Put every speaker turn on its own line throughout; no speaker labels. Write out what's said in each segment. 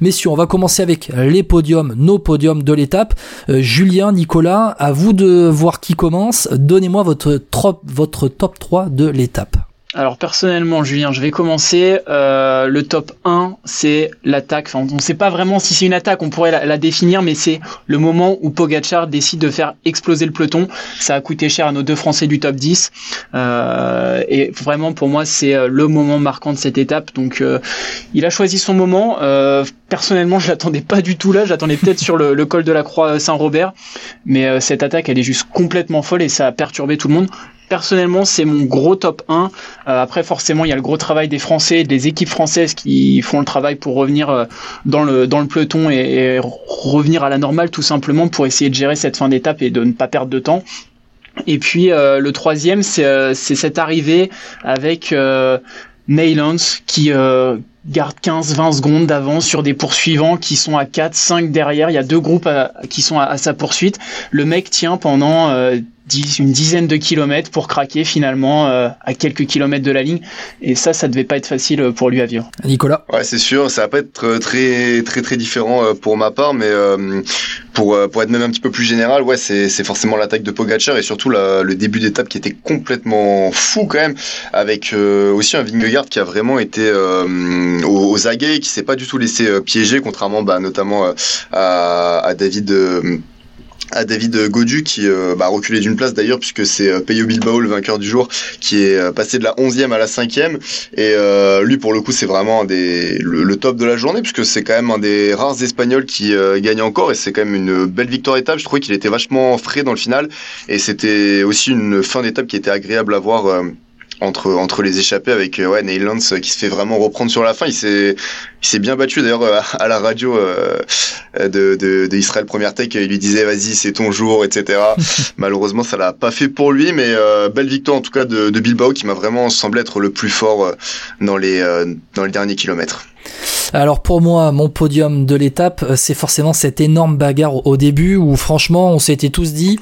Messieurs, on va commencer avec les podiums, nos podiums de l'étape. Euh, Julien, Nicolas, à vous de voir qui commence. Donnez-moi votre, votre top 3 de l'étape.
Alors personnellement, Julien, je vais commencer. Euh, le top 1, c'est l'attaque. On ne sait pas vraiment si c'est une attaque, on pourrait la, définir, mais c'est le moment où Pogachar décide de faire exploser le peloton. Ça a coûté cher à nos deux Français du top 10. Euh, et vraiment, pour moi, c'est euh, le moment marquant de cette étape. Donc, il a choisi son moment. personnellement, je l'attendais pas du tout là. J'attendais peut-être sur le, le, col de la Croix Saint-Robert. Mais cette attaque, elle est juste complètement folle et ça a perturbé tout le monde personnellement, c'est mon gros top 1. Euh, après, forcément, il y a le gros travail des Français, des équipes françaises qui font le travail pour revenir euh, dans le dans le peloton et, revenir à la normale, tout simplement, pour essayer de gérer cette fin d'étape et de ne pas perdre de temps. Et puis euh, le troisième, c'est cette arrivée avec Neylands qui garde 15-20 secondes d'avance sur des poursuivants qui sont à 4, 5 derrière. Il y a deux groupes qui sont à, sa poursuite. Le mec tient pendant une dizaine de kilomètres pour craquer finalement euh, à quelques kilomètres de la ligne. Et ça, ça devait pas être facile euh, pour lui à vivre.
Nicolas
Ouais, c'est sûr, ça va pas être euh, très très très différent pour ma part, mais pour pour être même un petit peu plus général, ouais, c'est c'est forcément l'attaque de Pogacar et surtout le début d'étape qui était complètement fou quand même, avec aussi un Vingegaard qui a vraiment été aux, aux, aguets, qui s'est pas du tout laissé piéger, contrairement bah, notamment à, à David à David Godu qui euh, bah, reculé d'une place d'ailleurs puisque c'est euh, Peyo Bilbao le vainqueur du jour qui est euh, passé de la 11e à la 5e et lui pour le coup c'est vraiment le, top de la journée puisque c'est quand même un des rares espagnols qui gagne encore. Et c'est quand même une belle victoire étape je trouvais qu'il était vachement frais dans le final. Et c'était aussi une fin d'étape qui était agréable à voir entre entre les échappés avec euh, ouais Neil Lance qui se fait vraiment reprendre sur la fin. Il s'est il s'est bien battu d'ailleurs euh, à la radio euh, de, de, de, Israël Première Tech. Il lui disait vas-y c'est ton jour etc. Malheureusement ça l'a pas fait pour lui, mais belle victoire en tout cas de, de Bilbao qui m'a vraiment semblé être le plus fort dans les dans les derniers kilomètres.
Alors pour moi, mon podium de l'étape, c'est forcément cette énorme bagarre au début où franchement on s'était tous dit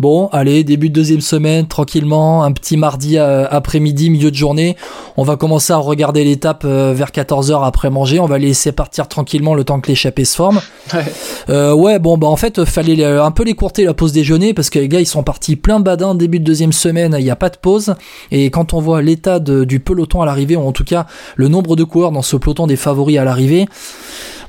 Bon, allez, début de deuxième semaine, tranquillement, un petit mardi euh, après-midi, milieu de journée. On va commencer à regarder l'étape euh, vers 14h après manger. On va laisser partir tranquillement le temps que l'échappée se forme. Ouais. Euh, ouais, bon, bah en fait, fallait un peu les courter la pause déjeuner parce que les gars, ils sont partis plein badin début de deuxième semaine. Il n'y a pas de pause. Et quand on voit l'état du peloton à l'arrivée, ou en tout cas le nombre de coureurs dans ce peloton des favoris à l'arrivée,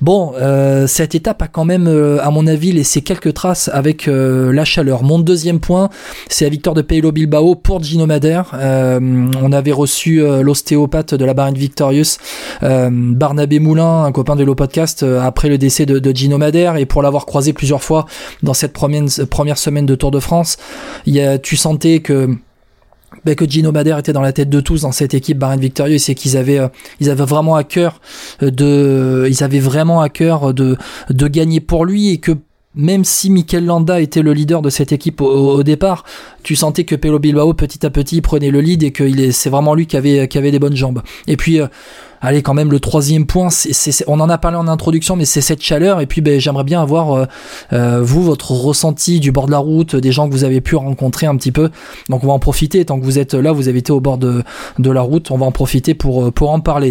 Bon, euh, cette étape a quand même, à mon avis, laissé quelques traces avec euh, la chaleur. Mon deuxième point, c'est la victoire de Peilo Bilbao pour Gino Madère. on avait reçu l'ostéopathe de la Barine Victorious, Barnabé Moulin, un copain de l'eau podcast, après le décès de, Gino Madère, et pour l'avoir croisé plusieurs fois dans cette première, semaine de Tour de France, y a, tu sentais que ben, que Gino Madère était dans la tête de tous dans cette équipe Bahrain Victorieux, c'est qu'ils avaient euh, ils avaient vraiment à cœur euh, de ils avaient vraiment à cœur de de gagner pour lui et que même si Mikel Landa était le leader de cette équipe au, départ, tu sentais que Pelo Bilbao petit à petit prenait le lead et que c'est vraiment lui qui avait des bonnes jambes. Et puis euh, allez quand même le troisième point, on en a parlé en introduction, mais c'est cette chaleur. Et puis ben, j'aimerais bien avoir euh, euh, vous votre ressenti du bord de la route, des gens que vous avez pu rencontrer un petit peu. Donc on va en profiter tant que vous êtes là, vous avez été au bord de, la route, on va en profiter pour euh, pour en parler.